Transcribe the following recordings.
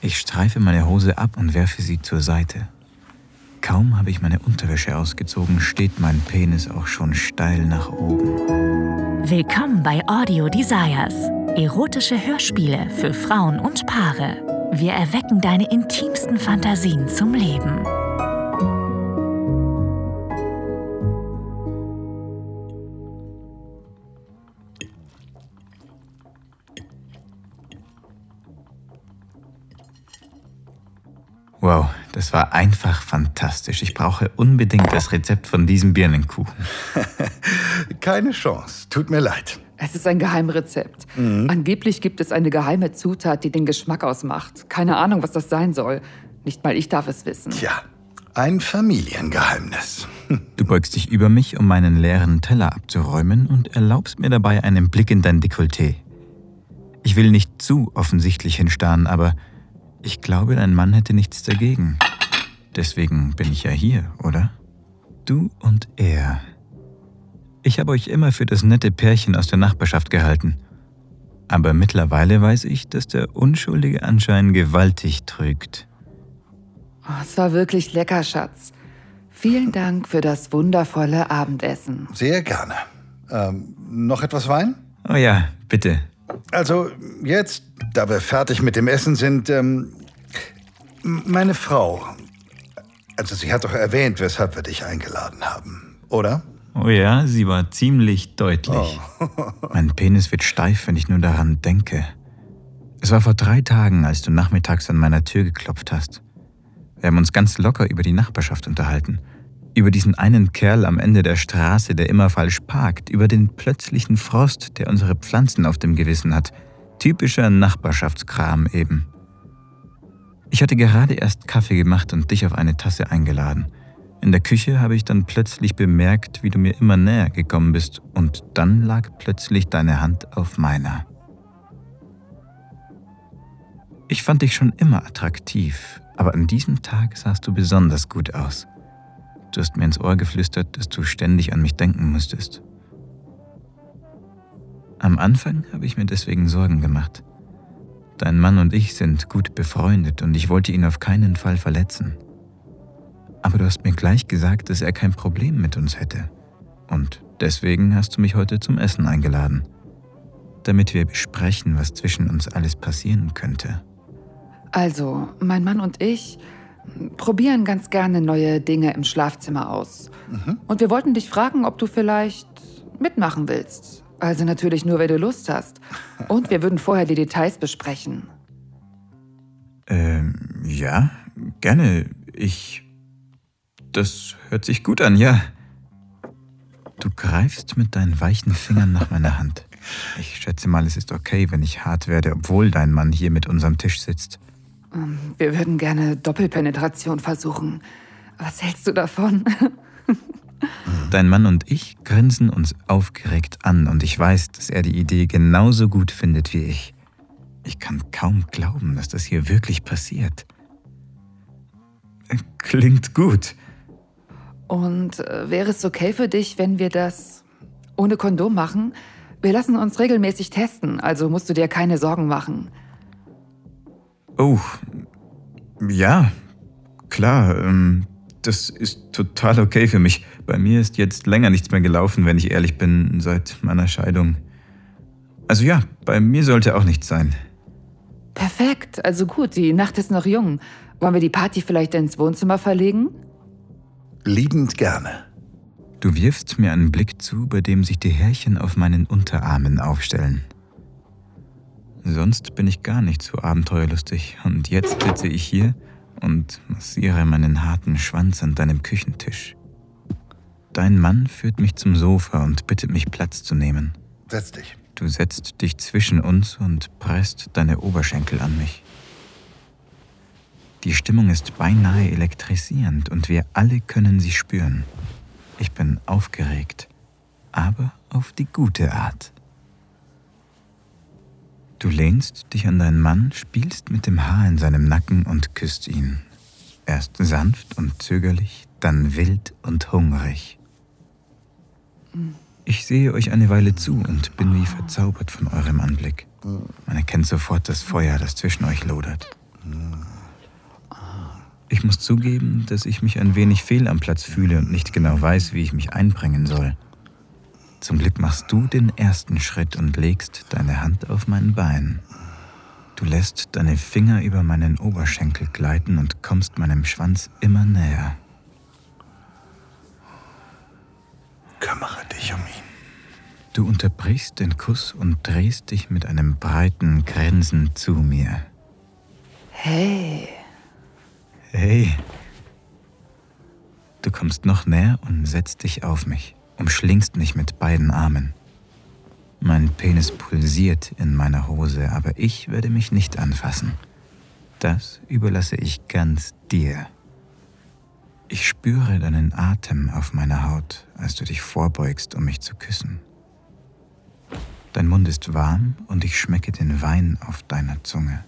Ich streife meine Hose ab und werfe sie zur Seite. Kaum habe ich meine Unterwäsche ausgezogen, steht mein Penis auch schon steil nach oben. Willkommen bei Audio Desires. Erotische Hörspiele für Frauen und Paare. Wir erwecken deine intimsten Fantasien zum Leben. Wow, das war einfach fantastisch. Ich brauche unbedingt das Rezept von diesem Birnenkuchen. Keine Chance. Tut mir leid. Es ist ein Geheimrezept. Mhm. Angeblich gibt es eine geheime Zutat, die den Geschmack ausmacht. Keine Ahnung, was das sein soll. Nicht mal ich darf es wissen. Tja, ein Familiengeheimnis. Du beugst dich über mich, um meinen leeren Teller abzuräumen und erlaubst mir dabei einen Blick in dein Dekolleté. Ich will nicht zu offensichtlich hinstarren, aber ich glaube, dein Mann hätte nichts dagegen. Deswegen bin ich ja hier, oder? Du und er. Ich habe euch immer für das nette Pärchen aus der Nachbarschaft gehalten. Aber mittlerweile weiß ich, dass der unschuldige Anschein gewaltig trügt. Oh, es war wirklich lecker, Schatz. Vielen Dank für das wundervolle Abendessen. Sehr gerne. Ähm, noch etwas Wein? Oh ja, bitte. Also jetzt, da wir fertig mit dem Essen sind, ähm, meine Frau. Also sie hat doch erwähnt, weshalb wir dich eingeladen haben, oder? Oh ja, sie war ziemlich deutlich. Oh. mein Penis wird steif, wenn ich nur daran denke. Es war vor drei Tagen, als du nachmittags an meiner Tür geklopft hast. Wir haben uns ganz locker über die Nachbarschaft unterhalten über diesen einen Kerl am Ende der Straße, der immer falsch parkt, über den plötzlichen Frost, der unsere Pflanzen auf dem Gewissen hat. Typischer Nachbarschaftskram eben. Ich hatte gerade erst Kaffee gemacht und dich auf eine Tasse eingeladen. In der Küche habe ich dann plötzlich bemerkt, wie du mir immer näher gekommen bist, und dann lag plötzlich deine Hand auf meiner. Ich fand dich schon immer attraktiv, aber an diesem Tag sahst du besonders gut aus. Du hast mir ins Ohr geflüstert, dass du ständig an mich denken müsstest. Am Anfang habe ich mir deswegen Sorgen gemacht. Dein Mann und ich sind gut befreundet und ich wollte ihn auf keinen Fall verletzen. Aber du hast mir gleich gesagt, dass er kein Problem mit uns hätte. Und deswegen hast du mich heute zum Essen eingeladen, damit wir besprechen, was zwischen uns alles passieren könnte. Also, mein Mann und ich probieren ganz gerne neue Dinge im Schlafzimmer aus. Mhm. Und wir wollten dich fragen, ob du vielleicht mitmachen willst. Also natürlich nur, wenn du Lust hast. Und wir würden vorher die Details besprechen. Ähm, ja, gerne. Ich. Das hört sich gut an, ja. Du greifst mit deinen weichen Fingern nach meiner Hand. Ich schätze mal, es ist okay, wenn ich hart werde, obwohl dein Mann hier mit unserem Tisch sitzt. Ähm, wir würden gerne Doppelpenetration versuchen. Was hältst du davon? Dein Mann und ich grinsen uns aufgeregt an und ich weiß, dass er die Idee genauso gut findet wie ich. Ich kann kaum glauben, dass das hier wirklich passiert. Klingt gut. Und äh, wäre es okay für dich, wenn wir das ohne Kondom machen? Wir lassen uns regelmäßig testen, also musst du dir keine Sorgen machen. Oh, ja, klar. Ähm, das ist total okay für mich. Bei mir ist jetzt länger nichts mehr gelaufen, wenn ich ehrlich bin, seit meiner Scheidung. Also ja, bei mir sollte auch nichts sein. Perfekt, also gut, die Nacht ist noch jung. Wollen wir die Party vielleicht ins Wohnzimmer verlegen? Liebend gerne. Du wirfst mir einen Blick zu, bei dem sich die Härchen auf meinen Unterarmen aufstellen. Sonst bin ich gar nicht so abenteuerlustig und jetzt sitze ich hier und massiere meinen harten Schwanz an deinem Küchentisch. Dein Mann führt mich zum Sofa und bittet mich Platz zu nehmen. Setz dich. Du setzt dich zwischen uns und presst deine Oberschenkel an mich. Die Stimmung ist beinahe elektrisierend und wir alle können sie spüren. Ich bin aufgeregt, aber auf die gute Art. Du lehnst dich an deinen Mann, spielst mit dem Haar in seinem Nacken und küsst ihn. Erst sanft und zögerlich, dann wild und hungrig. Ich sehe euch eine Weile zu und bin wie verzaubert von eurem Anblick. Man erkennt sofort das Feuer, das zwischen euch lodert. Ich muss zugeben, dass ich mich ein wenig fehl am Platz fühle und nicht genau weiß, wie ich mich einbringen soll. Zum Glück machst du den ersten Schritt und legst deine Hand auf mein Bein. Du lässt deine Finger über meinen Oberschenkel gleiten und kommst meinem Schwanz immer näher. Kümmere dich um ihn. Du unterbrichst den Kuss und drehst dich mit einem breiten Grinsen zu mir. Hey. Hey. Du kommst noch näher und setzt dich auf mich, umschlingst mich mit beiden Armen. Mein Penis pulsiert in meiner Hose, aber ich werde mich nicht anfassen. Das überlasse ich ganz dir. Ich spüre deinen Atem auf meiner Haut, als du dich vorbeugst, um mich zu küssen. Dein Mund ist warm und ich schmecke den Wein auf deiner Zunge.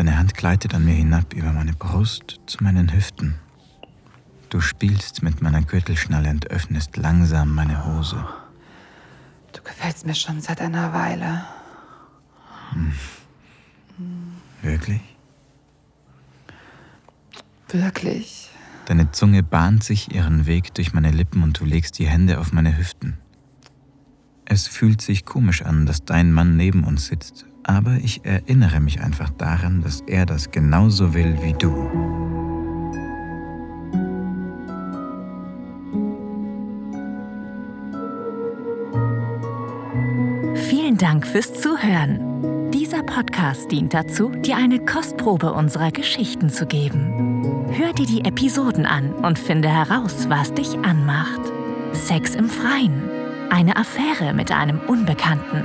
Deine Hand gleitet an mir hinab über meine Brust zu meinen Hüften. Du spielst mit meiner Gürtelschnalle und öffnest langsam meine Hose. Du gefällst mir schon seit einer Weile. Wirklich? Wirklich. Deine Zunge bahnt sich ihren Weg durch meine Lippen und du legst die Hände auf meine Hüften. Es fühlt sich komisch an, dass dein Mann neben uns sitzt, aber ich erinnere mich einfach daran, dass er das genauso will wie du. Vielen Dank fürs Zuhören. Dieser Podcast dient dazu, dir eine Kostprobe unserer Geschichten zu geben. Hör dir die Episoden an und finde heraus, was dich anmacht. Sex im Freien, eine Affäre mit einem Unbekannten,